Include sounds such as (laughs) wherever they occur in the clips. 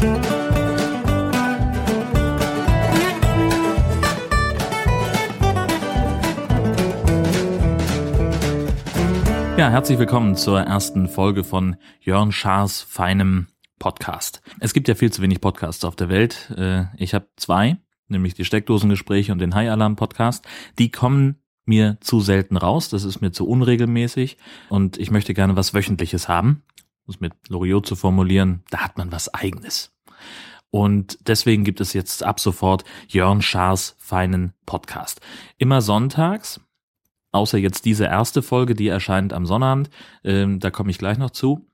Ja, herzlich willkommen zur ersten Folge von Jörn Schaars feinem Podcast. Es gibt ja viel zu wenig Podcasts auf der Welt. Äh, ich habe zwei, nämlich die Steckdosengespräche und den High Alarm Podcast. Die kommen mir zu selten raus, das ist mir zu unregelmäßig und ich möchte gerne was Wöchentliches haben. Es mit Loriot zu formulieren, da hat man was Eigenes. Und deswegen gibt es jetzt ab sofort Jörn Schaars feinen Podcast. Immer sonntags, außer jetzt diese erste Folge, die erscheint am Sonnabend, ähm, da komme ich gleich noch zu.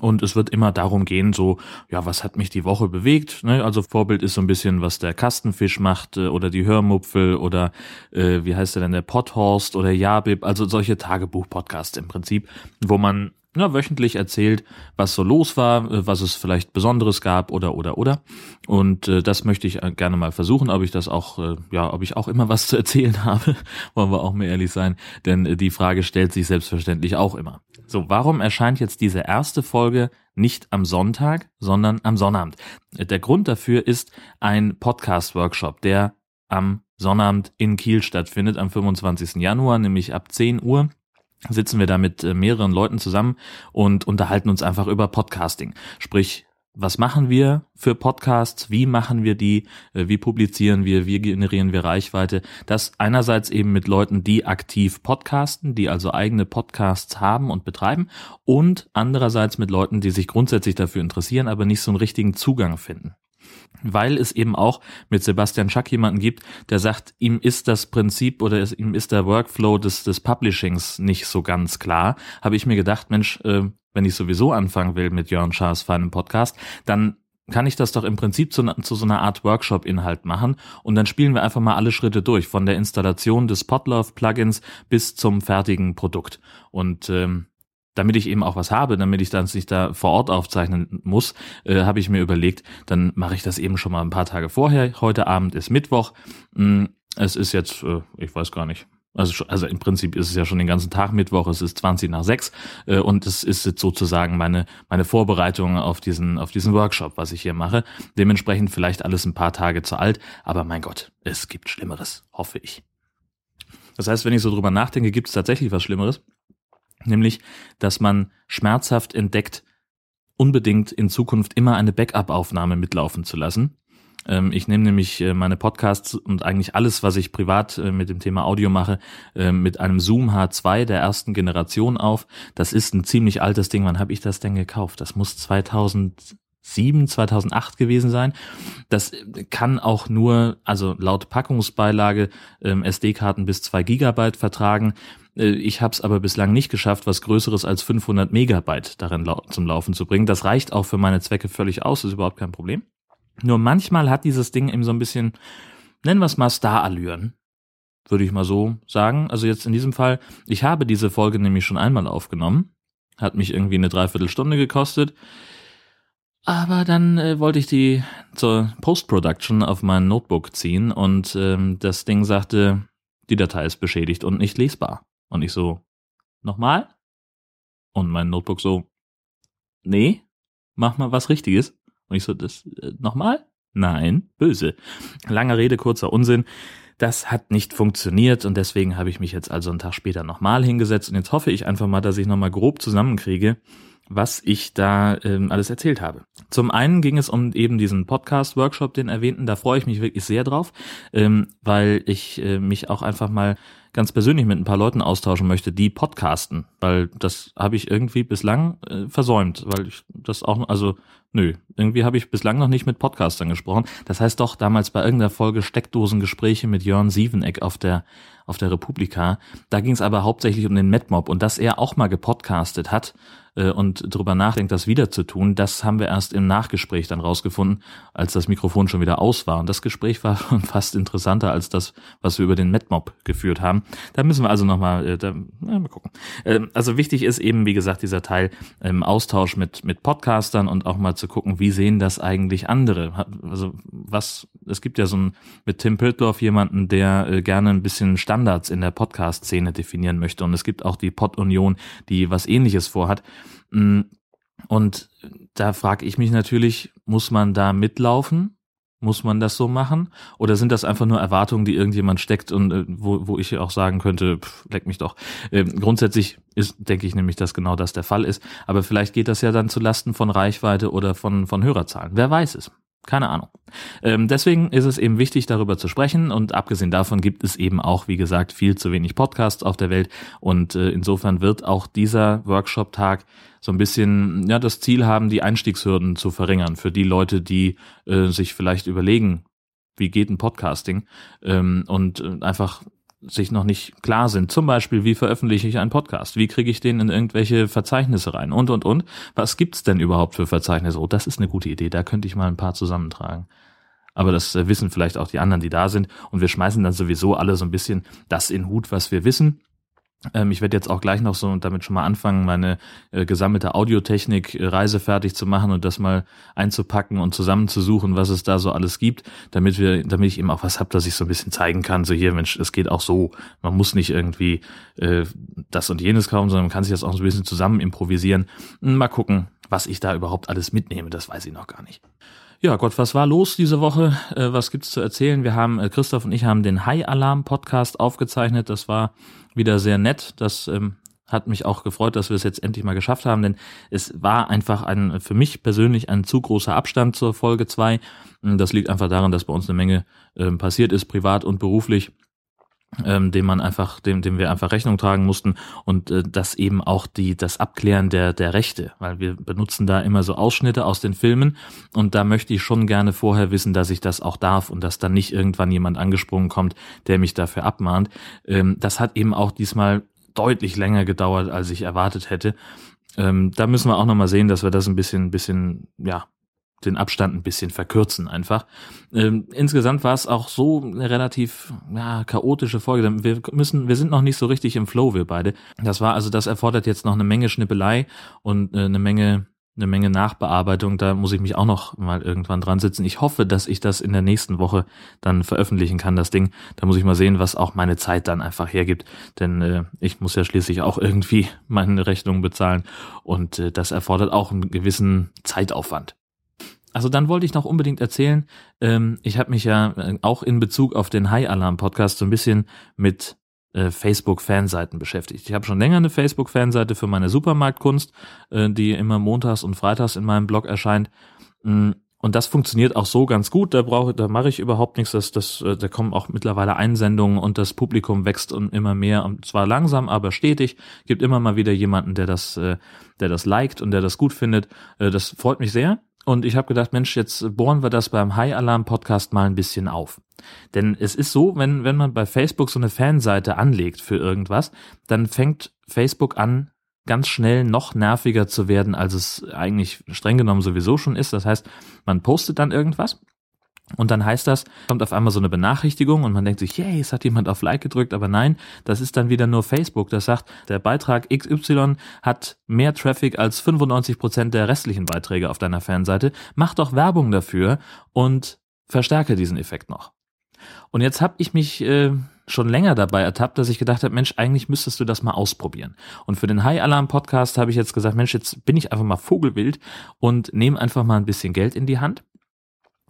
Und es wird immer darum gehen, so, ja, was hat mich die Woche bewegt? Ne? Also Vorbild ist so ein bisschen, was der Kastenfisch macht äh, oder die Hörmupfel oder äh, wie heißt der denn, der Potthorst oder Jabib, also solche Tagebuch-Podcasts im Prinzip, wo man ja, wöchentlich erzählt, was so los war, äh, was es vielleicht Besonderes gab oder oder oder. Und äh, das möchte ich äh, gerne mal versuchen, ob ich das auch, äh, ja, ob ich auch immer (laughs) was zu erzählen habe, wollen wir auch mal ehrlich sein, denn äh, die Frage stellt sich selbstverständlich auch immer. So, warum erscheint jetzt diese erste Folge nicht am Sonntag, sondern am Sonnabend? Der Grund dafür ist ein Podcast-Workshop, der am Sonnabend in Kiel stattfindet, am 25. Januar, nämlich ab 10 Uhr sitzen wir da mit äh, mehreren Leuten zusammen und unterhalten uns einfach über Podcasting. Sprich, was machen wir für Podcasts? Wie machen wir die? Äh, wie publizieren wir? Wie generieren wir Reichweite? Das einerseits eben mit Leuten, die aktiv podcasten, die also eigene Podcasts haben und betreiben und andererseits mit Leuten, die sich grundsätzlich dafür interessieren, aber nicht so einen richtigen Zugang finden weil es eben auch mit Sebastian Schack jemanden gibt, der sagt, ihm ist das Prinzip oder es, ihm ist der Workflow des, des Publishings nicht so ganz klar, habe ich mir gedacht, Mensch, äh, wenn ich sowieso anfangen will mit Jörn Schaas feinem Podcast, dann kann ich das doch im Prinzip zu, zu so einer Art Workshop-Inhalt machen und dann spielen wir einfach mal alle Schritte durch, von der Installation des Podlove-Plugins bis zum fertigen Produkt. Und ähm, damit ich eben auch was habe, damit ich dann nicht da vor Ort aufzeichnen muss, äh, habe ich mir überlegt, dann mache ich das eben schon mal ein paar Tage vorher. Heute Abend ist Mittwoch. Mm, es ist jetzt, äh, ich weiß gar nicht. Also, also im Prinzip ist es ja schon den ganzen Tag Mittwoch, es ist 20 nach 6 äh, und es ist jetzt sozusagen meine, meine Vorbereitung auf diesen, auf diesen Workshop, was ich hier mache. Dementsprechend vielleicht alles ein paar Tage zu alt, aber mein Gott, es gibt Schlimmeres, hoffe ich. Das heißt, wenn ich so drüber nachdenke, gibt es tatsächlich was Schlimmeres nämlich, dass man schmerzhaft entdeckt, unbedingt in Zukunft immer eine Backup-Aufnahme mitlaufen zu lassen. Ähm, ich nehme nämlich äh, meine Podcasts und eigentlich alles, was ich privat äh, mit dem Thema Audio mache, äh, mit einem Zoom H2 der ersten Generation auf. Das ist ein ziemlich altes Ding. Wann habe ich das denn gekauft? Das muss 2000 2008 gewesen sein. Das kann auch nur, also laut Packungsbeilage, ähm, SD-Karten bis zwei Gigabyte vertragen. Äh, ich habe es aber bislang nicht geschafft, was Größeres als 500 Megabyte darin lau zum Laufen zu bringen. Das reicht auch für meine Zwecke völlig aus, ist überhaupt kein Problem. Nur manchmal hat dieses Ding eben so ein bisschen, nennen wir es mal Star-Allüren, würde ich mal so sagen. Also jetzt in diesem Fall, ich habe diese Folge nämlich schon einmal aufgenommen, hat mich irgendwie eine Dreiviertelstunde gekostet. Aber dann äh, wollte ich die zur Post-Production auf mein Notebook ziehen und ähm, das Ding sagte, die Datei ist beschädigt und nicht lesbar. Und ich so, nochmal? Und mein Notebook so, nee, mach mal was Richtiges. Und ich so, das, äh, nochmal? Nein, böse. Lange Rede, kurzer Unsinn. Das hat nicht funktioniert und deswegen habe ich mich jetzt also einen Tag später nochmal hingesetzt und jetzt hoffe ich einfach mal, dass ich nochmal grob zusammenkriege, was ich da ähm, alles erzählt habe. Zum einen ging es um eben diesen Podcast-Workshop, den erwähnten, da freue ich mich wirklich sehr drauf, ähm, weil ich äh, mich auch einfach mal ganz persönlich mit ein paar Leuten austauschen möchte, die podcasten, weil das habe ich irgendwie bislang äh, versäumt, weil ich das auch, also nö, irgendwie habe ich bislang noch nicht mit Podcastern gesprochen. Das heißt doch damals bei irgendeiner Folge Steckdosengespräche mit Jörn Sieveneck auf der auf der Republika. Da ging es aber hauptsächlich um den Medmob und dass er auch mal gepodcastet hat äh, und drüber nachdenkt, das wieder zu tun, das haben wir erst im Nachgespräch dann rausgefunden, als das Mikrofon schon wieder aus war. Und das Gespräch war (laughs) schon fast interessanter als das, was wir über den Medmob geführt haben. Da müssen wir also nochmal, äh, mal gucken. Äh, also wichtig ist eben, wie gesagt, dieser Teil im Austausch mit, mit Podcastern und auch mal zu gucken, wie sehen das eigentlich andere? Also was, es gibt ja so ein, mit Tim Piltdorf jemanden, der äh, gerne ein bisschen Standards in der Podcast-Szene definieren möchte. Und es gibt auch die Pod-Union, die was ähnliches vorhat. Mm, und da frage ich mich natürlich, muss man da mitlaufen? Muss man das so machen? Oder sind das einfach nur Erwartungen, die irgendjemand steckt und äh, wo, wo ich auch sagen könnte, pff, leck mich doch. Ähm, grundsätzlich ist, denke ich nämlich, dass genau das der Fall ist. Aber vielleicht geht das ja dann zu Lasten von Reichweite oder von, von Hörerzahlen. Wer weiß es? Keine Ahnung. Ähm, deswegen ist es eben wichtig, darüber zu sprechen. Und abgesehen davon gibt es eben auch, wie gesagt, viel zu wenig Podcasts auf der Welt. Und äh, insofern wird auch dieser Workshop-Tag so ein bisschen ja das Ziel haben, die Einstiegshürden zu verringern für die Leute, die äh, sich vielleicht überlegen, wie geht ein Podcasting ähm, und äh, einfach sich noch nicht klar sind. Zum Beispiel, wie veröffentliche ich einen Podcast? Wie kriege ich den in irgendwelche Verzeichnisse rein? Und, und, und. Was gibt's denn überhaupt für Verzeichnisse? Oh, das ist eine gute Idee. Da könnte ich mal ein paar zusammentragen. Aber das äh, wissen vielleicht auch die anderen, die da sind. Und wir schmeißen dann sowieso alle so ein bisschen das in Hut, was wir wissen. Ähm, ich werde jetzt auch gleich noch so und damit schon mal anfangen, meine äh, gesammelte Audiotechnik äh, Reise fertig zu machen und das mal einzupacken und zusammenzusuchen, was es da so alles gibt, damit wir, damit ich eben auch was habe, dass ich so ein bisschen zeigen kann, so hier, Mensch, es geht auch so. Man muss nicht irgendwie äh, das und jenes kaufen, sondern man kann sich das auch so ein bisschen zusammen improvisieren. Mal gucken, was ich da überhaupt alles mitnehme, das weiß ich noch gar nicht. Ja, Gott, was war los diese Woche? Äh, was gibt's zu erzählen? Wir haben, äh, Christoph und ich haben den High Alarm Podcast aufgezeichnet. Das war wieder sehr nett. Das ähm, hat mich auch gefreut, dass wir es jetzt endlich mal geschafft haben, denn es war einfach ein, für mich persönlich ein zu großer Abstand zur Folge zwei. Das liegt einfach daran, dass bei uns eine Menge äh, passiert ist, privat und beruflich ähm, dem man einfach, dem, dem wir einfach Rechnung tragen mussten und äh, das eben auch die das Abklären der der Rechte, weil wir benutzen da immer so Ausschnitte aus den Filmen und da möchte ich schon gerne vorher wissen, dass ich das auch darf und dass dann nicht irgendwann jemand angesprungen kommt, der mich dafür abmahnt. Ähm, das hat eben auch diesmal deutlich länger gedauert, als ich erwartet hätte. Ähm, da müssen wir auch noch mal sehen, dass wir das ein bisschen, bisschen, ja, den Abstand ein bisschen verkürzen einfach. Ähm, insgesamt war es auch so eine relativ ja, chaotische Folge. Wir müssen, wir sind noch nicht so richtig im Flow, wir beide. Das war also, das erfordert jetzt noch eine Menge Schnippelei und äh, eine Menge eine Menge Nachbearbeitung, da muss ich mich auch noch mal irgendwann dran sitzen. Ich hoffe, dass ich das in der nächsten Woche dann veröffentlichen kann, das Ding. Da muss ich mal sehen, was auch meine Zeit dann einfach hergibt, denn äh, ich muss ja schließlich auch irgendwie (laughs) meine Rechnungen bezahlen und äh, das erfordert auch einen gewissen Zeitaufwand. Also dann wollte ich noch unbedingt erzählen, ähm, ich habe mich ja äh, auch in Bezug auf den High Alarm Podcast so ein bisschen mit äh, Facebook-Fanseiten beschäftigt. Ich habe schon länger eine Facebook-Fanseite für meine Supermarktkunst, äh, die immer montags und freitags in meinem Blog erscheint. Mm, und das funktioniert auch so ganz gut. Da brauche, da mache ich überhaupt nichts. Das, das, äh, da kommen auch mittlerweile Einsendungen und das Publikum wächst und immer mehr und zwar langsam, aber stetig. Gibt immer mal wieder jemanden, der das, äh, der das liked und der das gut findet. Das freut mich sehr. Und ich habe gedacht, Mensch, jetzt bohren wir das beim High Alarm Podcast mal ein bisschen auf. Denn es ist so, wenn, wenn man bei Facebook so eine Fanseite anlegt für irgendwas, dann fängt Facebook an, ganz schnell noch nerviger zu werden, als es eigentlich streng genommen sowieso schon ist. Das heißt, man postet dann irgendwas und dann heißt das, kommt auf einmal so eine Benachrichtigung und man denkt sich, yay, es hat jemand auf Like gedrückt, aber nein, das ist dann wieder nur Facebook, das sagt, der Beitrag XY hat mehr Traffic als 95 Prozent der restlichen Beiträge auf deiner Fanseite. Mach doch Werbung dafür und verstärke diesen Effekt noch. Und jetzt habe ich mich äh, schon länger dabei ertappt, dass ich gedacht habe, Mensch, eigentlich müsstest du das mal ausprobieren. Und für den High Alarm Podcast habe ich jetzt gesagt, Mensch, jetzt bin ich einfach mal Vogelwild und nehme einfach mal ein bisschen Geld in die Hand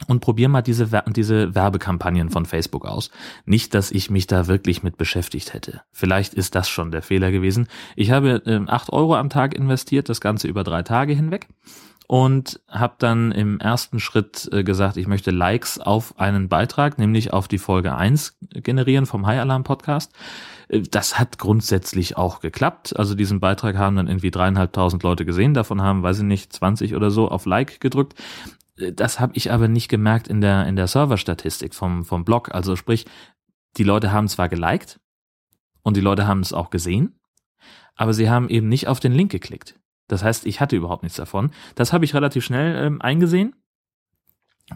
und probier mal diese, diese Werbekampagnen von Facebook aus. Nicht, dass ich mich da wirklich mit beschäftigt hätte. Vielleicht ist das schon der Fehler gewesen. Ich habe äh, 8 Euro am Tag investiert, das Ganze über drei Tage hinweg und habe dann im ersten Schritt äh, gesagt, ich möchte Likes auf einen Beitrag, nämlich auf die Folge 1 generieren vom High Alarm Podcast. Äh, das hat grundsätzlich auch geklappt. Also diesen Beitrag haben dann irgendwie dreieinhalbtausend Leute gesehen. Davon haben, weiß ich nicht, 20 oder so auf Like gedrückt. Das habe ich aber nicht gemerkt in der, in der Serverstatistik vom, vom Blog. Also sprich, die Leute haben zwar geliked und die Leute haben es auch gesehen, aber sie haben eben nicht auf den Link geklickt. Das heißt, ich hatte überhaupt nichts davon. Das habe ich relativ schnell ähm, eingesehen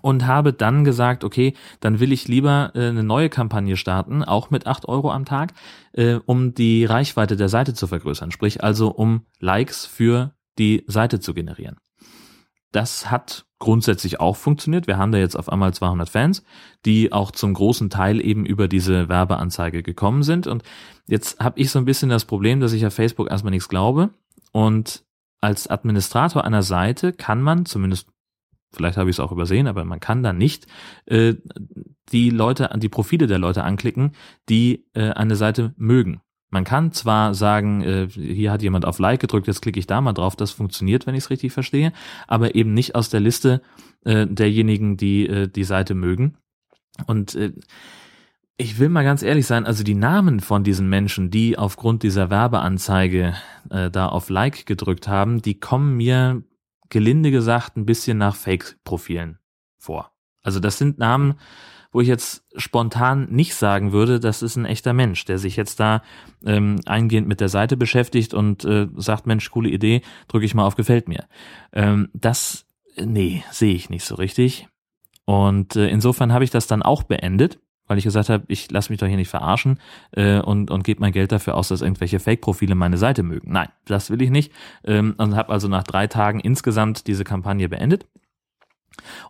und habe dann gesagt, okay, dann will ich lieber äh, eine neue Kampagne starten, auch mit acht Euro am Tag, äh, um die Reichweite der Seite zu vergrößern, sprich also um Likes für die Seite zu generieren. Das hat grundsätzlich auch funktioniert. Wir haben da jetzt auf einmal 200 Fans, die auch zum großen Teil eben über diese Werbeanzeige gekommen sind. Und jetzt habe ich so ein bisschen das Problem, dass ich auf Facebook erstmal nichts glaube. Und als Administrator einer Seite kann man, zumindest vielleicht habe ich es auch übersehen, aber man kann da nicht äh, die Leute, die Profile der Leute anklicken, die äh, eine Seite mögen. Man kann zwar sagen, äh, hier hat jemand auf Like gedrückt, jetzt klicke ich da mal drauf, das funktioniert, wenn ich es richtig verstehe, aber eben nicht aus der Liste äh, derjenigen, die äh, die Seite mögen. Und äh, ich will mal ganz ehrlich sein, also die Namen von diesen Menschen, die aufgrund dieser Werbeanzeige äh, da auf Like gedrückt haben, die kommen mir gelinde gesagt ein bisschen nach Fake-Profilen vor. Also das sind Namen, wo ich jetzt spontan nicht sagen würde, das ist ein echter Mensch, der sich jetzt da ähm, eingehend mit der Seite beschäftigt und äh, sagt, Mensch, coole Idee, drücke ich mal auf Gefällt mir. Ähm, das, nee, sehe ich nicht so richtig. Und äh, insofern habe ich das dann auch beendet weil ich gesagt habe, ich lasse mich doch hier nicht verarschen äh, und, und gebe mein Geld dafür aus, dass irgendwelche Fake-Profile meine Seite mögen. Nein, das will ich nicht. Ähm, und habe also nach drei Tagen insgesamt diese Kampagne beendet.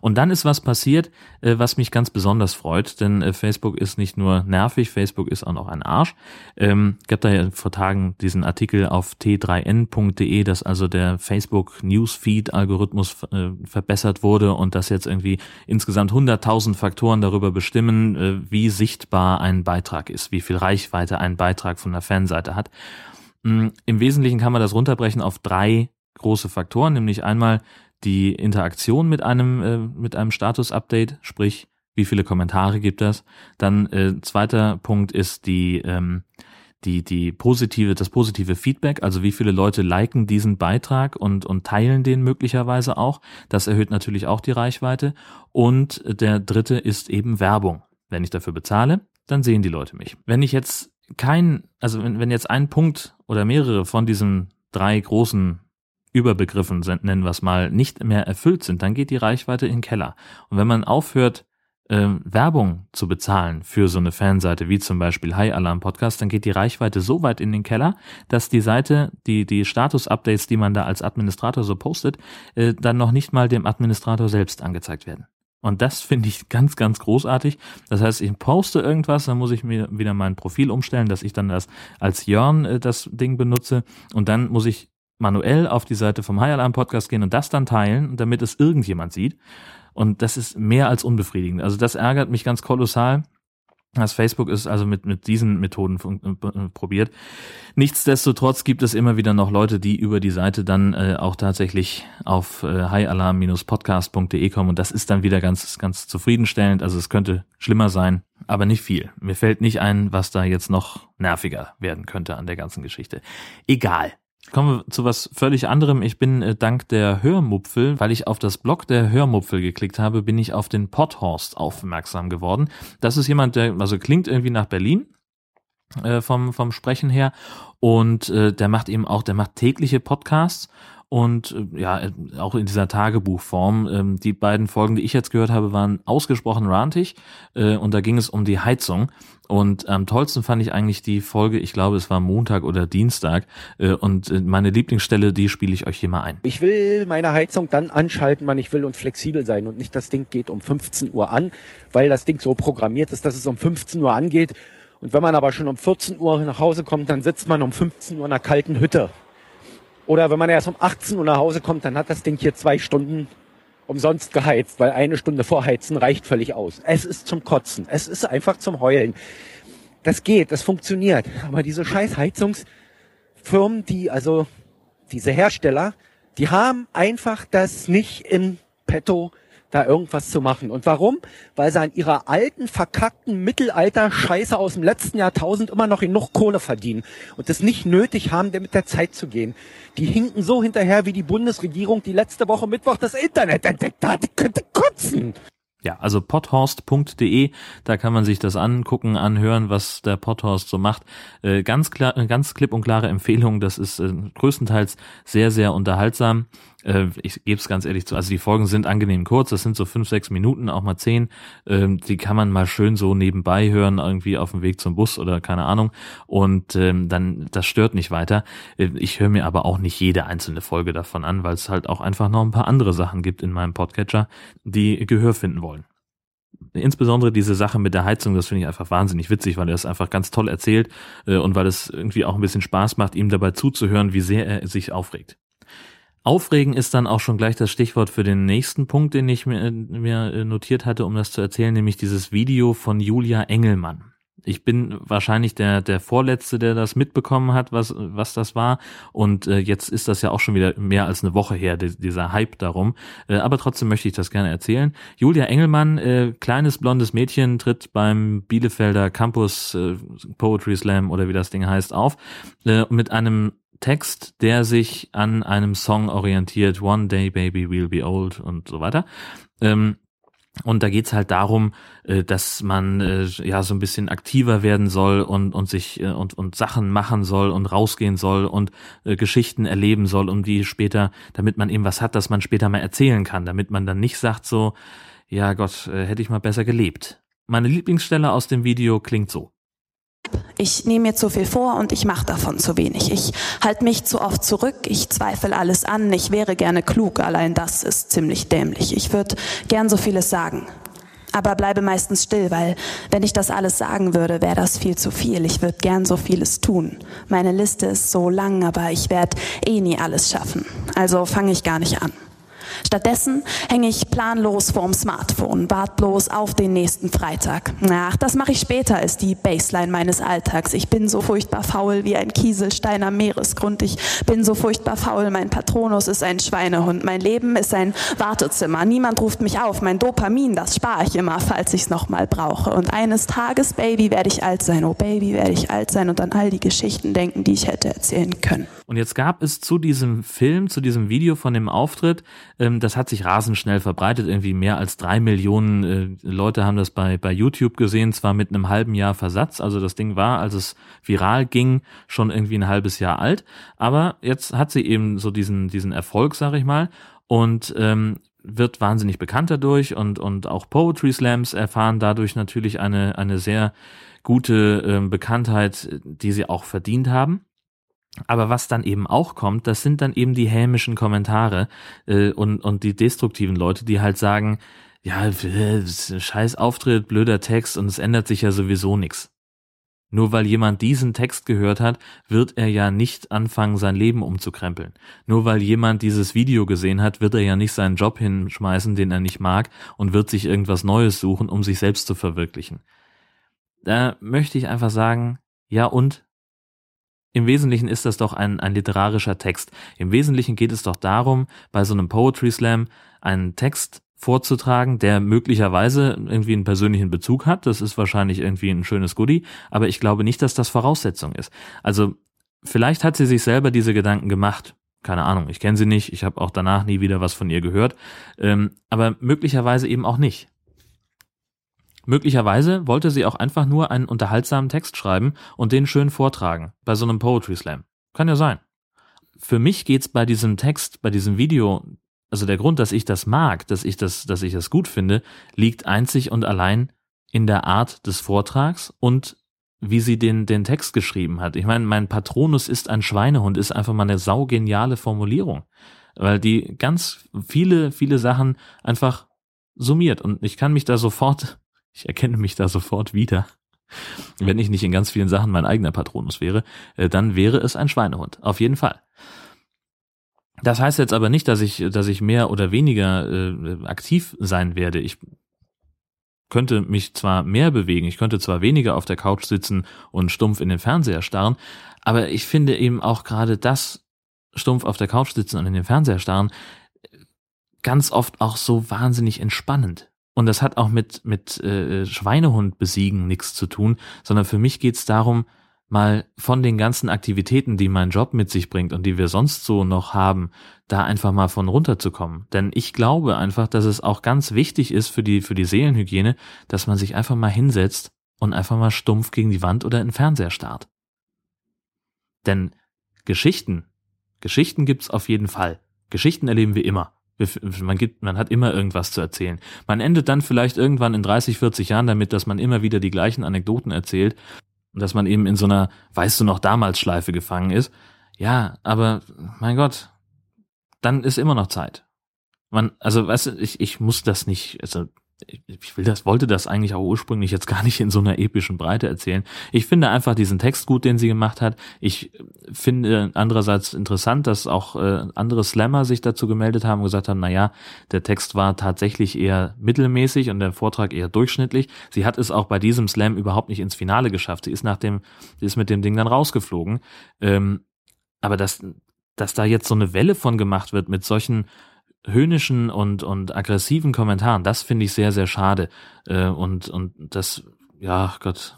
Und dann ist was passiert, äh, was mich ganz besonders freut, denn äh, Facebook ist nicht nur nervig, Facebook ist auch noch ein Arsch. Ähm, gab da ja vor Tagen diesen Artikel auf t3n.de, dass also der Facebook Newsfeed Algorithmus äh, verbessert wurde und dass jetzt irgendwie insgesamt 100.000 Faktoren darüber bestimmen, wie sichtbar ein Beitrag ist, wie viel Reichweite ein Beitrag von der Fanseite hat. Ähm, Im Wesentlichen kann man das runterbrechen auf drei große Faktoren, nämlich einmal die Interaktion mit einem, äh, mit einem Status-Update, sprich, wie viele Kommentare gibt das? Dann äh, zweiter Punkt ist die, ähm, die, die positive, das positive Feedback, also wie viele Leute liken diesen Beitrag und, und teilen den möglicherweise auch. Das erhöht natürlich auch die Reichweite. Und der dritte ist eben Werbung. Wenn ich dafür bezahle, dann sehen die Leute mich. Wenn ich jetzt kein, also wenn, wenn jetzt ein Punkt oder mehrere von diesen drei großen Überbegriffen, nennen wir es mal, nicht mehr erfüllt sind, dann geht die Reichweite in den Keller. Und wenn man aufhört, äh, Werbung zu bezahlen für so eine Fanseite wie zum Beispiel High Alarm Podcast, dann geht die Reichweite so weit in den Keller, dass die Seite, die, die Status-Updates, die man da als Administrator so postet, äh, dann noch nicht mal dem Administrator selbst angezeigt werden. Und das finde ich ganz, ganz großartig. Das heißt, ich poste irgendwas, dann muss ich mir wieder mein Profil umstellen, dass ich dann das als Jörn äh, das Ding benutze. Und dann muss ich manuell auf die Seite vom High Alarm Podcast gehen und das dann teilen, damit es irgendjemand sieht. Und das ist mehr als unbefriedigend. Also das ärgert mich ganz kolossal. dass Facebook ist also mit, mit diesen Methoden äh, probiert. Nichtsdestotrotz gibt es immer wieder noch Leute, die über die Seite dann äh, auch tatsächlich auf äh, highalarm-podcast.de kommen und das ist dann wieder ganz, ganz zufriedenstellend. Also es könnte schlimmer sein, aber nicht viel. Mir fällt nicht ein, was da jetzt noch nerviger werden könnte an der ganzen Geschichte. Egal. Kommen wir zu was völlig anderem. Ich bin äh, dank der Hörmupfel, weil ich auf das Blog der Hörmupfel geklickt habe, bin ich auf den Potthorst aufmerksam geworden. Das ist jemand, der also klingt irgendwie nach Berlin äh, vom vom Sprechen her und äh, der macht eben auch, der macht tägliche Podcasts und äh, ja, äh, auch in dieser Tagebuchform. Ähm, die beiden Folgen, die ich jetzt gehört habe, waren ausgesprochen rantig äh, und da ging es um die Heizung. Und am tollsten fand ich eigentlich die Folge, ich glaube, es war Montag oder Dienstag. Und meine Lieblingsstelle, die spiele ich euch hier mal ein. Ich will meine Heizung dann anschalten, wann ich will und flexibel sein. Und nicht das Ding geht um 15 Uhr an, weil das Ding so programmiert ist, dass es um 15 Uhr angeht. Und wenn man aber schon um 14 Uhr nach Hause kommt, dann sitzt man um 15 Uhr in einer kalten Hütte. Oder wenn man erst um 18 Uhr nach Hause kommt, dann hat das Ding hier zwei Stunden umsonst geheizt, weil eine Stunde vorheizen reicht völlig aus. Es ist zum Kotzen. Es ist einfach zum Heulen. Das geht, das funktioniert. Aber diese scheiß Heizungsfirmen, die, also diese Hersteller, die haben einfach das nicht im Petto, da irgendwas zu machen. Und warum? Weil sie an ihrer alten, verkackten Mittelalter-Scheiße aus dem letzten Jahrtausend immer noch genug Kohle verdienen und es nicht nötig haben, mit der Zeit zu gehen. Die hinken so hinterher wie die Bundesregierung, die letzte Woche Mittwoch das Internet entdeckt hat. Die könnte kotzen. Ja, also pothorst.de, da kann man sich das angucken, anhören, was der Pothorst so macht. Äh, ganz klar, ganz klipp und klare Empfehlung, das ist äh, größtenteils sehr, sehr unterhaltsam. Äh, ich gebe es ganz ehrlich zu, also die Folgen sind angenehm kurz, das sind so fünf, sechs Minuten, auch mal zehn. Ähm, die kann man mal schön so nebenbei hören, irgendwie auf dem Weg zum Bus oder keine Ahnung. Und ähm, dann, das stört nicht weiter. Äh, ich höre mir aber auch nicht jede einzelne Folge davon an, weil es halt auch einfach noch ein paar andere Sachen gibt in meinem Podcatcher, die Gehör finden wollen insbesondere diese Sache mit der Heizung, das finde ich einfach wahnsinnig witzig, weil er es einfach ganz toll erzählt äh, und weil es irgendwie auch ein bisschen Spaß macht, ihm dabei zuzuhören, wie sehr er sich aufregt. Aufregen ist dann auch schon gleich das Stichwort für den nächsten Punkt, den ich mir, mir notiert hatte, um das zu erzählen, nämlich dieses Video von Julia Engelmann. Ich bin wahrscheinlich der, der Vorletzte, der das mitbekommen hat, was, was das war. Und äh, jetzt ist das ja auch schon wieder mehr als eine Woche her, die, dieser Hype darum. Äh, aber trotzdem möchte ich das gerne erzählen. Julia Engelmann, äh, kleines blondes Mädchen, tritt beim Bielefelder Campus äh, Poetry Slam oder wie das Ding heißt auf, äh, mit einem Text, der sich an einem Song orientiert, One Day Baby We'll Be Old und so weiter. Ähm, und da geht's halt darum, äh, dass man äh, ja so ein bisschen aktiver werden soll und, und sich äh, und, und Sachen machen soll und rausgehen soll und Geschichten erleben soll, um die später, damit man eben was hat, das man später mal erzählen kann, damit man dann nicht sagt so, ja Gott, hätte ich mal besser gelebt. Meine Lieblingsstelle aus dem Video klingt so. Ich nehme mir zu viel vor und ich mache davon zu wenig. Ich halte mich zu oft zurück, ich zweifle alles an, ich wäre gerne klug, allein das ist ziemlich dämlich. Ich würde gern so vieles sagen, aber bleibe meistens still, weil wenn ich das alles sagen würde, wäre das viel zu viel. Ich würde gern so vieles tun. Meine Liste ist so lang, aber ich werde eh nie alles schaffen. Also fange ich gar nicht an. Stattdessen hänge ich planlos vorm Smartphone, wartlos auf den nächsten Freitag. Ach, das mache ich später, ist die Baseline meines Alltags. Ich bin so furchtbar faul wie ein Kieselstein am Meeresgrund. Ich bin so furchtbar faul, mein Patronus ist ein Schweinehund. Mein Leben ist ein Wartezimmer. Niemand ruft mich auf. Mein Dopamin, das spare ich immer, falls ich es nochmal brauche. Und eines Tages, Baby, werde ich alt sein. Oh, Baby, werde ich alt sein und an all die Geschichten denken, die ich hätte erzählen können. Und jetzt gab es zu diesem Film, zu diesem Video von dem Auftritt, das hat sich rasend schnell verbreitet. Irgendwie mehr als drei Millionen äh, Leute haben das bei, bei YouTube gesehen, zwar mit einem halben Jahr Versatz. Also das Ding war, als es viral ging, schon irgendwie ein halbes Jahr alt. Aber jetzt hat sie eben so diesen, diesen Erfolg, sag ich mal. Und ähm, wird wahnsinnig bekannt dadurch und, und auch Poetry Slams erfahren dadurch natürlich eine, eine sehr gute äh, Bekanntheit, die sie auch verdient haben. Aber was dann eben auch kommt, das sind dann eben die hämischen Kommentare äh, und, und die destruktiven Leute, die halt sagen, ja, äh, scheiß Auftritt, blöder Text und es ändert sich ja sowieso nichts. Nur weil jemand diesen Text gehört hat, wird er ja nicht anfangen, sein Leben umzukrempeln. Nur weil jemand dieses Video gesehen hat, wird er ja nicht seinen Job hinschmeißen, den er nicht mag, und wird sich irgendwas Neues suchen, um sich selbst zu verwirklichen. Da möchte ich einfach sagen, ja und? Im Wesentlichen ist das doch ein, ein literarischer Text. Im Wesentlichen geht es doch darum, bei so einem Poetry Slam einen Text vorzutragen, der möglicherweise irgendwie einen persönlichen Bezug hat. Das ist wahrscheinlich irgendwie ein schönes Goodie, aber ich glaube nicht, dass das Voraussetzung ist. Also vielleicht hat sie sich selber diese Gedanken gemacht. Keine Ahnung, ich kenne sie nicht, ich habe auch danach nie wieder was von ihr gehört, ähm, aber möglicherweise eben auch nicht. Möglicherweise wollte sie auch einfach nur einen unterhaltsamen Text schreiben und den schön vortragen, bei so einem Poetry Slam. Kann ja sein. Für mich geht's bei diesem Text, bei diesem Video, also der Grund, dass ich das mag, dass ich das, dass ich das gut finde, liegt einzig und allein in der Art des Vortrags und wie sie den, den Text geschrieben hat. Ich meine, mein Patronus ist ein Schweinehund, ist einfach mal eine saugeniale Formulierung, weil die ganz viele, viele Sachen einfach summiert und ich kann mich da sofort ich erkenne mich da sofort wieder. Wenn ich nicht in ganz vielen Sachen mein eigener Patronus wäre, äh, dann wäre es ein Schweinehund. Auf jeden Fall. Das heißt jetzt aber nicht, dass ich, dass ich mehr oder weniger äh, aktiv sein werde. Ich könnte mich zwar mehr bewegen, ich könnte zwar weniger auf der Couch sitzen und stumpf in den Fernseher starren, aber ich finde eben auch gerade das stumpf auf der Couch sitzen und in den Fernseher starren ganz oft auch so wahnsinnig entspannend. Und das hat auch mit, mit äh, Schweinehund besiegen nichts zu tun, sondern für mich geht's darum, mal von den ganzen Aktivitäten, die mein Job mit sich bringt und die wir sonst so noch haben, da einfach mal von runterzukommen. Denn ich glaube einfach, dass es auch ganz wichtig ist für die, für die Seelenhygiene, dass man sich einfach mal hinsetzt und einfach mal stumpf gegen die Wand oder in den Fernseher starrt. Denn Geschichten, Geschichten gibt's auf jeden Fall. Geschichten erleben wir immer. Man gibt, man hat immer irgendwas zu erzählen. Man endet dann vielleicht irgendwann in 30, 40 Jahren damit, dass man immer wieder die gleichen Anekdoten erzählt und dass man eben in so einer, weißt du noch, damals Schleife gefangen ist. Ja, aber mein Gott, dann ist immer noch Zeit. Man, also weißt du, ich, ich muss das nicht, also ich will das, wollte das eigentlich auch ursprünglich jetzt gar nicht in so einer epischen Breite erzählen. Ich finde einfach diesen Text gut, den sie gemacht hat. Ich finde andererseits interessant, dass auch äh, andere Slammer sich dazu gemeldet haben und gesagt haben, na ja, der Text war tatsächlich eher mittelmäßig und der Vortrag eher durchschnittlich. Sie hat es auch bei diesem Slam überhaupt nicht ins Finale geschafft. Sie ist nach dem, sie ist mit dem Ding dann rausgeflogen. Ähm, aber dass, dass da jetzt so eine Welle von gemacht wird mit solchen höhnischen und, und aggressiven Kommentaren, das finde ich sehr, sehr schade. Äh, und, und das, ja, Gott,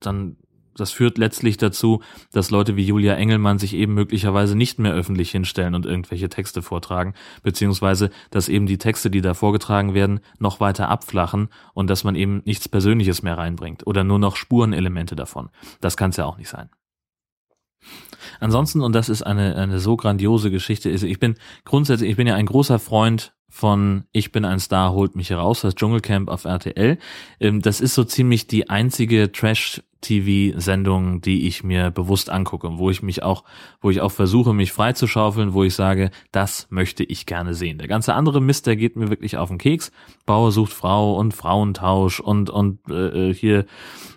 dann, das führt letztlich dazu, dass Leute wie Julia Engelmann sich eben möglicherweise nicht mehr öffentlich hinstellen und irgendwelche Texte vortragen, beziehungsweise, dass eben die Texte, die da vorgetragen werden, noch weiter abflachen und dass man eben nichts Persönliches mehr reinbringt oder nur noch Spurenelemente davon. Das kann es ja auch nicht sein. Ansonsten, und das ist eine, eine so grandiose Geschichte, ist, ich bin grundsätzlich, ich bin ja ein großer Freund von Ich bin ein Star, holt mich heraus, das Dschungelcamp auf RTL. Ähm, das ist so ziemlich die einzige Trash TV-Sendungen, die ich mir bewusst angucke, wo ich mich auch, wo ich auch versuche, mich freizuschaufeln, wo ich sage, das möchte ich gerne sehen. Der ganze andere Mist, der geht mir wirklich auf den Keks. Bauer sucht Frau und Frauentausch und und äh, hier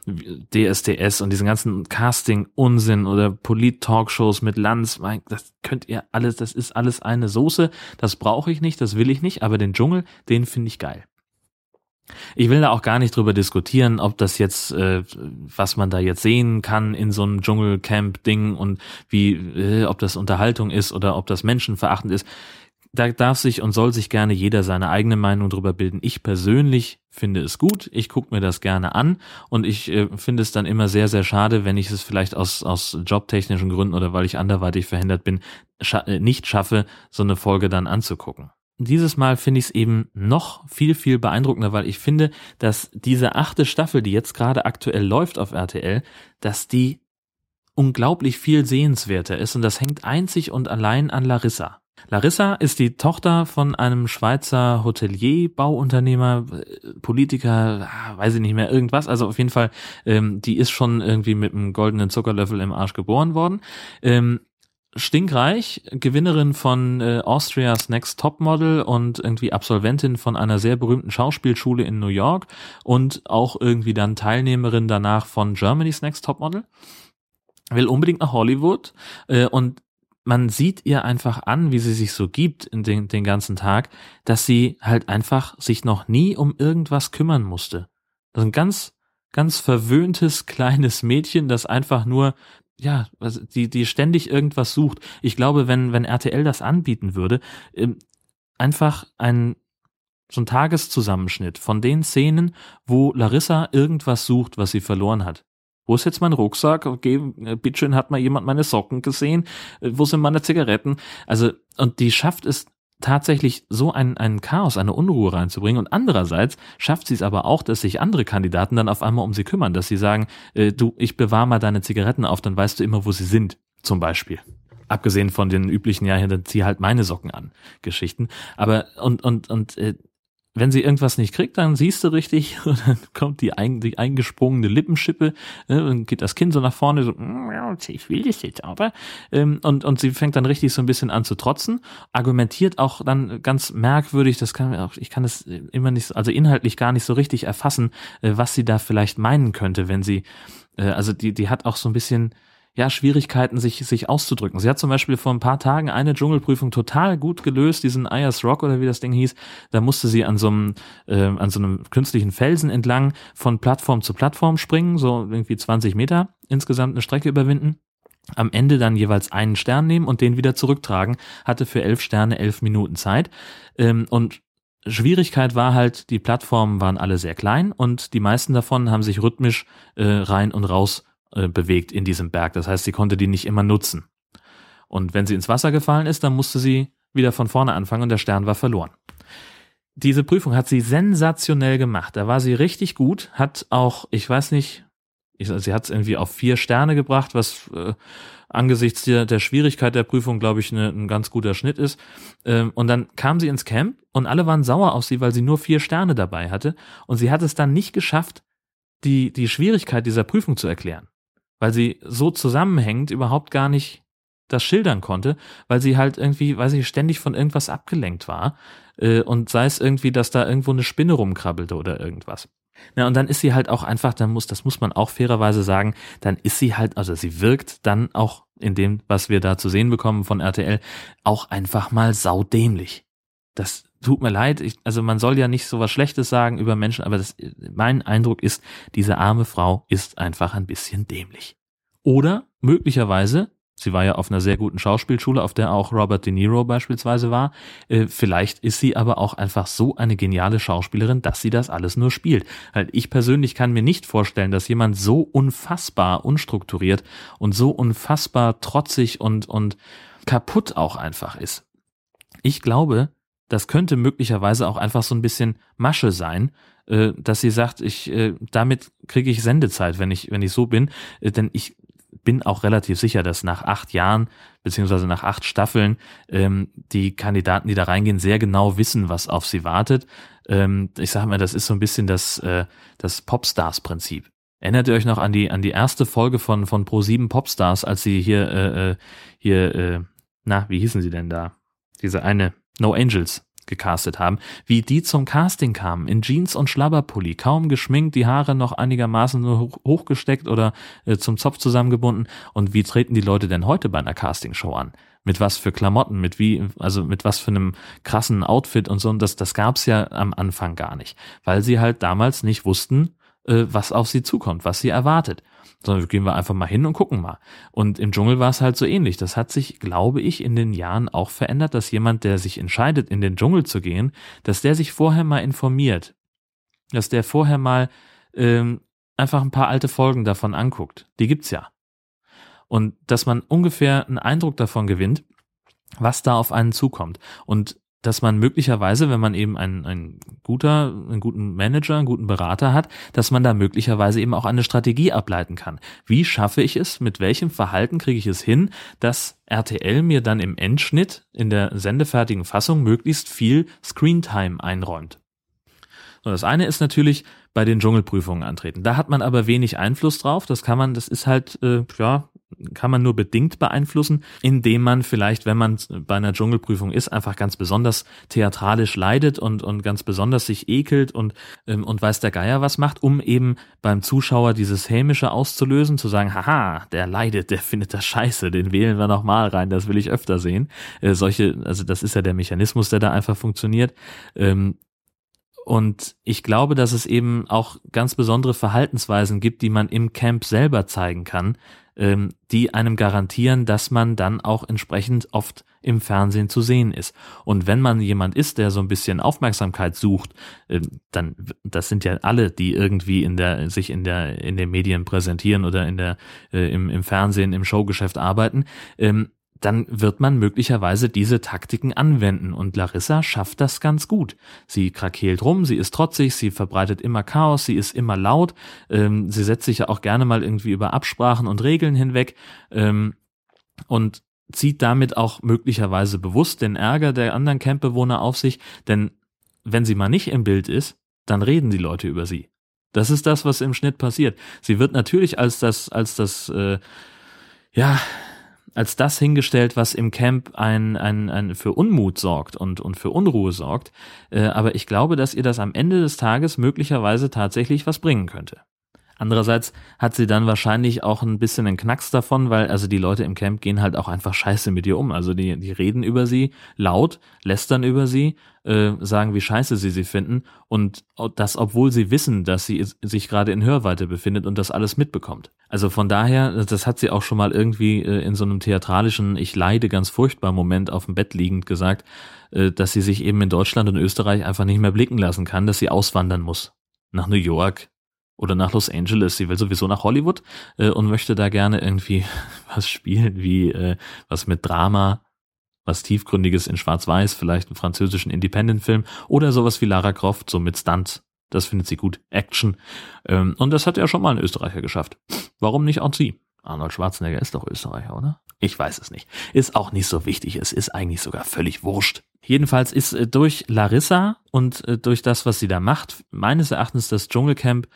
DSDS und diesen ganzen Casting-Unsinn oder Polit-Talkshows mit Lanz, das könnt ihr alles, das ist alles eine Soße. Das brauche ich nicht, das will ich nicht, aber den Dschungel, den finde ich geil. Ich will da auch gar nicht drüber diskutieren, ob das jetzt, äh, was man da jetzt sehen kann in so einem Dschungelcamp-Ding und wie, äh, ob das Unterhaltung ist oder ob das menschenverachtend ist. Da darf sich und soll sich gerne jeder seine eigene Meinung drüber bilden. Ich persönlich finde es gut, ich gucke mir das gerne an und ich äh, finde es dann immer sehr, sehr schade, wenn ich es vielleicht aus, aus jobtechnischen Gründen oder weil ich anderweitig verhindert bin, scha nicht schaffe, so eine Folge dann anzugucken dieses Mal finde ich es eben noch viel, viel beeindruckender, weil ich finde, dass diese achte Staffel, die jetzt gerade aktuell läuft auf RTL, dass die unglaublich viel sehenswerter ist und das hängt einzig und allein an Larissa. Larissa ist die Tochter von einem Schweizer Hotelier, Bauunternehmer, Politiker, ah, weiß ich nicht mehr, irgendwas. Also auf jeden Fall, ähm, die ist schon irgendwie mit einem goldenen Zuckerlöffel im Arsch geboren worden. Ähm, stinkreich, Gewinnerin von äh, Austrias Next Top Model und irgendwie Absolventin von einer sehr berühmten Schauspielschule in New York und auch irgendwie dann Teilnehmerin danach von Germany's Next Top Model. Will unbedingt nach Hollywood äh, und man sieht ihr einfach an, wie sie sich so gibt in den, den ganzen Tag, dass sie halt einfach sich noch nie um irgendwas kümmern musste. Das ist ein ganz, ganz verwöhntes kleines Mädchen, das einfach nur ja, die, die ständig irgendwas sucht. Ich glaube, wenn, wenn RTL das anbieten würde, ähm, einfach ein, so ein Tageszusammenschnitt von den Szenen, wo Larissa irgendwas sucht, was sie verloren hat. Wo ist jetzt mein Rucksack? Okay, äh, bitteschön, hat mal jemand meine Socken gesehen? Äh, wo sind meine Zigaretten? Also, und die schafft es tatsächlich so ein, ein Chaos, eine Unruhe reinzubringen. Und andererseits schafft sie es aber auch, dass sich andere Kandidaten dann auf einmal um sie kümmern, dass sie sagen, äh, du, ich bewahre mal deine Zigaretten auf, dann weißt du immer, wo sie sind, zum Beispiel. Abgesehen von den üblichen, ja, dann zieh halt meine Socken an, Geschichten. Aber und, und, und äh, wenn sie irgendwas nicht kriegt, dann siehst du richtig, (laughs) und dann kommt die, ein, die eingesprungene Lippenschippe, äh, und geht das Kind so nach vorne, so, mm, ich will das jetzt aber, ähm, und, und sie fängt dann richtig so ein bisschen an zu trotzen, argumentiert auch dann ganz merkwürdig, das kann auch, ich kann es immer nicht, also inhaltlich gar nicht so richtig erfassen, äh, was sie da vielleicht meinen könnte, wenn sie, äh, also die, die hat auch so ein bisschen, ja, Schwierigkeiten, sich, sich auszudrücken. Sie hat zum Beispiel vor ein paar Tagen eine Dschungelprüfung total gut gelöst, diesen Ayers Rock oder wie das Ding hieß. Da musste sie an so einem, äh, an so einem künstlichen Felsen entlang von Plattform zu Plattform springen, so irgendwie 20 Meter insgesamt eine Strecke überwinden. Am Ende dann jeweils einen Stern nehmen und den wieder zurücktragen. Hatte für elf Sterne elf Minuten Zeit. Ähm, und Schwierigkeit war halt, die Plattformen waren alle sehr klein und die meisten davon haben sich rhythmisch äh, rein und raus äh, bewegt in diesem Berg. Das heißt, sie konnte die nicht immer nutzen. Und wenn sie ins Wasser gefallen ist, dann musste sie wieder von vorne anfangen und der Stern war verloren. Diese Prüfung hat sie sensationell gemacht. Da war sie richtig gut, hat auch, ich weiß nicht, ich, sie hat es irgendwie auf vier Sterne gebracht, was äh, angesichts der, der Schwierigkeit der Prüfung, glaube ich, ne, ein ganz guter Schnitt ist. Ähm, und dann kam sie ins Camp und alle waren sauer auf sie, weil sie nur vier Sterne dabei hatte. Und sie hat es dann nicht geschafft, die, die Schwierigkeit dieser Prüfung zu erklären weil sie so zusammenhängt, überhaupt gar nicht das schildern konnte, weil sie halt irgendwie, weiß ich, ständig von irgendwas abgelenkt war. Äh, und sei es irgendwie, dass da irgendwo eine Spinne rumkrabbelte oder irgendwas. Na, und dann ist sie halt auch einfach, dann muss, das muss man auch fairerweise sagen, dann ist sie halt, also sie wirkt dann auch in dem, was wir da zu sehen bekommen von RTL, auch einfach mal saudämlich. Das tut mir leid, ich, also man soll ja nicht so was Schlechtes sagen über Menschen, aber das, mein Eindruck ist, diese arme Frau ist einfach ein bisschen dämlich. Oder möglicherweise Sie war ja auf einer sehr guten Schauspielschule, auf der auch Robert De Niro beispielsweise war. Äh, vielleicht ist sie aber auch einfach so eine geniale Schauspielerin, dass sie das alles nur spielt. Halt, ich persönlich kann mir nicht vorstellen, dass jemand so unfassbar unstrukturiert und so unfassbar trotzig und, und kaputt auch einfach ist. Ich glaube, das könnte möglicherweise auch einfach so ein bisschen Masche sein, äh, dass sie sagt, ich äh, damit kriege ich Sendezeit, wenn ich wenn ich so bin, äh, denn ich bin auch relativ sicher, dass nach acht Jahren beziehungsweise nach acht Staffeln ähm, die Kandidaten, die da reingehen, sehr genau wissen, was auf sie wartet. Ähm, ich sage mal, das ist so ein bisschen das, äh, das Popstars-Prinzip. Erinnert ihr euch noch an die an die erste Folge von von Pro 7 Popstars, als sie hier äh, hier äh, na wie hießen sie denn da? Diese eine No Angels gecastet haben, wie die zum Casting kamen, in Jeans und Schlabberpulli, kaum geschminkt, die Haare noch einigermaßen nur hochgesteckt oder äh, zum Zopf zusammengebunden. Und wie treten die Leute denn heute bei einer Castingshow an? Mit was für Klamotten, mit wie, also mit was für einem krassen Outfit und so, und das, das gab's ja am Anfang gar nicht, weil sie halt damals nicht wussten, äh, was auf sie zukommt, was sie erwartet sondern gehen wir einfach mal hin und gucken mal. Und im Dschungel war es halt so ähnlich. Das hat sich, glaube ich, in den Jahren auch verändert, dass jemand, der sich entscheidet, in den Dschungel zu gehen, dass der sich vorher mal informiert. Dass der vorher mal ähm, einfach ein paar alte Folgen davon anguckt. Die gibt's ja. Und dass man ungefähr einen Eindruck davon gewinnt, was da auf einen zukommt. Und dass man möglicherweise, wenn man eben ein, ein guter, einen guten Manager, einen guten Berater hat, dass man da möglicherweise eben auch eine Strategie ableiten kann. Wie schaffe ich es, mit welchem Verhalten kriege ich es hin, dass RTL mir dann im Endschnitt in der sendefertigen Fassung möglichst viel Screentime einräumt. So, das eine ist natürlich bei den Dschungelprüfungen antreten. Da hat man aber wenig Einfluss drauf. Das kann man, das ist halt, äh, ja, kann man nur bedingt beeinflussen, indem man vielleicht, wenn man bei einer Dschungelprüfung ist, einfach ganz besonders theatralisch leidet und, und ganz besonders sich ekelt und, ähm, und weiß der Geier was macht, um eben beim Zuschauer dieses Hämische auszulösen, zu sagen, haha, der leidet, der findet das scheiße, den wählen wir nochmal rein, das will ich öfter sehen. Äh, solche, also das ist ja der Mechanismus, der da einfach funktioniert. Ähm, und ich glaube, dass es eben auch ganz besondere Verhaltensweisen gibt, die man im Camp selber zeigen kann, ähm, die einem garantieren, dass man dann auch entsprechend oft im Fernsehen zu sehen ist. Und wenn man jemand ist, der so ein bisschen Aufmerksamkeit sucht, äh, dann das sind ja alle, die irgendwie in der sich in der in den Medien präsentieren oder in der äh, im, im Fernsehen im Showgeschäft arbeiten, ähm, dann wird man möglicherweise diese Taktiken anwenden. Und Larissa schafft das ganz gut. Sie krakeelt rum, sie ist trotzig, sie verbreitet immer Chaos, sie ist immer laut, ähm, sie setzt sich ja auch gerne mal irgendwie über Absprachen und Regeln hinweg ähm, und zieht damit auch möglicherweise bewusst den Ärger der anderen Campbewohner auf sich, denn wenn sie mal nicht im Bild ist, dann reden die Leute über sie. Das ist das, was im Schnitt passiert. Sie wird natürlich als das, als das, äh, ja, als das hingestellt, was im Camp ein, ein, ein für Unmut sorgt und, und für Unruhe sorgt. Äh, aber ich glaube, dass ihr das am Ende des Tages möglicherweise tatsächlich was bringen könnte. Andererseits hat sie dann wahrscheinlich auch ein bisschen einen Knacks davon, weil also die Leute im Camp gehen halt auch einfach scheiße mit ihr um. Also die, die reden über sie laut, lästern über sie, äh, sagen, wie scheiße sie sie finden und das, obwohl sie wissen, dass sie sich gerade in Hörweite befindet und das alles mitbekommt. Also von daher, das hat sie auch schon mal irgendwie äh, in so einem theatralischen Ich leide ganz furchtbar Moment auf dem Bett liegend gesagt, äh, dass sie sich eben in Deutschland und Österreich einfach nicht mehr blicken lassen kann, dass sie auswandern muss. Nach New York, oder nach Los Angeles. Sie will sowieso nach Hollywood äh, und möchte da gerne irgendwie (laughs) was spielen, wie äh, was mit Drama, was tiefgründiges in Schwarz-Weiß, vielleicht einen französischen Independent-Film oder sowas wie Lara Croft, so mit Stunt. Das findet sie gut. Action. Ähm, und das hat ja schon mal ein Österreicher geschafft. Warum nicht auch sie? Arnold Schwarzenegger ist doch Österreicher, oder? Ich weiß es nicht. Ist auch nicht so wichtig. Es ist eigentlich sogar völlig wurscht. Jedenfalls ist äh, durch Larissa und äh, durch das, was sie da macht, meines Erachtens das Dschungelcamp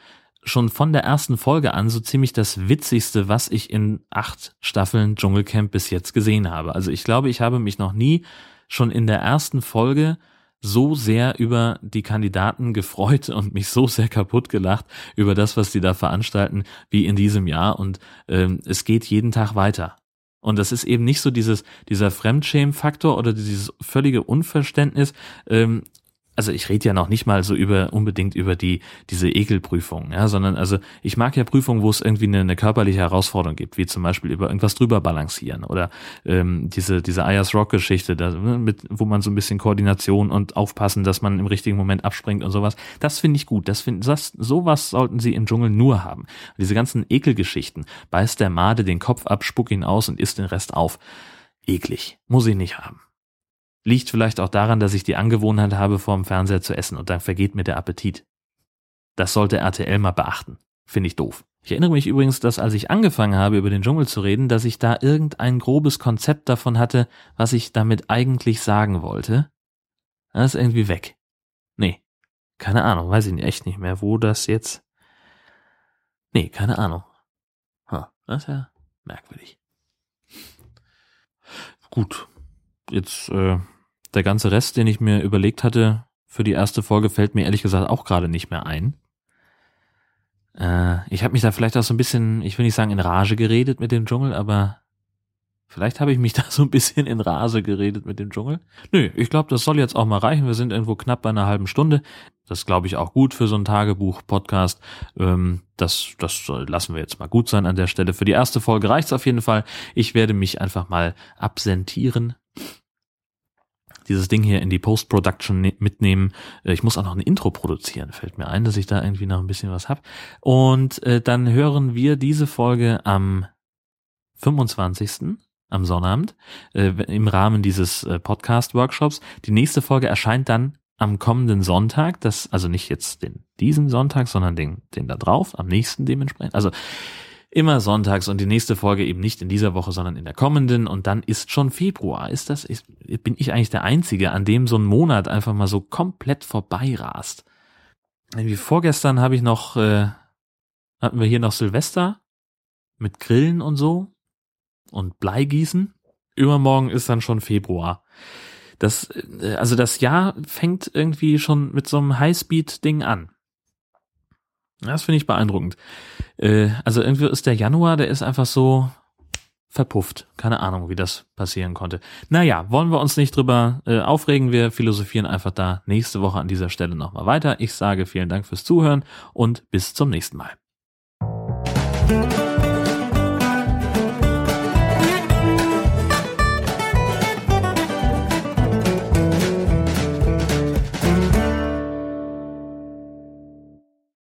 schon von der ersten Folge an so ziemlich das Witzigste, was ich in acht Staffeln Dschungelcamp bis jetzt gesehen habe. Also ich glaube, ich habe mich noch nie schon in der ersten Folge so sehr über die Kandidaten (laughs) gefreut und mich so sehr kaputt gelacht über das, was die da veranstalten, wie in diesem Jahr. Und ähm, es geht jeden Tag weiter. Und das ist eben nicht so dieses, dieser Fremdschämen-Faktor oder dieses völlige Unverständnis, ähm, also ich rede ja noch nicht mal so über unbedingt über die diese Ekelprüfung, ja, sondern also ich mag ja Prüfungen, wo es irgendwie eine, eine körperliche Herausforderung gibt, wie zum Beispiel über irgendwas drüber balancieren oder ähm, diese diese Ayers Rock Geschichte, da, ne, mit wo man so ein bisschen Koordination und aufpassen, dass man im richtigen Moment abspringt und sowas. Das finde ich gut. Das finde das sowas sollten sie im Dschungel nur haben. Diese ganzen Ekelgeschichten, beißt der Made den Kopf ab, spuck ihn aus und isst den Rest auf. Eklig, muss ich nicht haben. Liegt vielleicht auch daran, dass ich die Angewohnheit habe, vorm Fernseher zu essen und dann vergeht mir der Appetit. Das sollte RTL mal beachten. Finde ich doof. Ich erinnere mich übrigens, dass als ich angefangen habe, über den Dschungel zu reden, dass ich da irgendein grobes Konzept davon hatte, was ich damit eigentlich sagen wollte. Das ist irgendwie weg. Nee. Keine Ahnung, weiß ich echt nicht mehr, wo das jetzt. Nee, keine Ahnung. Ha, das ist ja merkwürdig. Gut. Jetzt äh, der ganze Rest, den ich mir überlegt hatte für die erste Folge, fällt mir ehrlich gesagt auch gerade nicht mehr ein. Äh, ich habe mich da vielleicht auch so ein bisschen, ich will nicht sagen in Rage geredet mit dem Dschungel, aber vielleicht habe ich mich (laughs) da so ein bisschen in Rage geredet mit dem Dschungel. Nö, ich glaube, das soll jetzt auch mal reichen. Wir sind irgendwo knapp bei einer halben Stunde. Das glaube ich auch gut für so ein Tagebuch-Podcast. Ähm, das, das lassen wir jetzt mal gut sein an der Stelle. Für die erste Folge reicht's auf jeden Fall. Ich werde mich einfach mal absentieren dieses Ding hier in die Post-Production ne-, mitnehmen. Äh, ich muss auch noch ein Intro produzieren, fällt mir ein, dass ich da irgendwie noch ein bisschen was hab. Und äh, dann hören wir diese Folge am 25 am Sonnabend äh, im Rahmen dieses äh, Podcast-Workshops. Die nächste Folge erscheint dann am kommenden Sonntag, das also nicht jetzt den diesen Sonntag, sondern den den da drauf, am nächsten dementsprechend. Also Immer sonntags und die nächste Folge eben nicht in dieser Woche, sondern in der kommenden und dann ist schon Februar. Ist das, ist, bin ich eigentlich der Einzige, an dem so ein Monat einfach mal so komplett vorbeirast? Irgendwie vorgestern habe ich noch, äh, hatten wir hier noch Silvester mit Grillen und so und Bleigießen. Übermorgen ist dann schon Februar. Das, äh, also das Jahr fängt irgendwie schon mit so einem Highspeed-Ding an. Das finde ich beeindruckend. Äh, also irgendwie ist der Januar, der ist einfach so verpufft. Keine Ahnung, wie das passieren konnte. Naja, wollen wir uns nicht drüber äh, aufregen. Wir philosophieren einfach da nächste Woche an dieser Stelle nochmal weiter. Ich sage vielen Dank fürs Zuhören und bis zum nächsten Mal.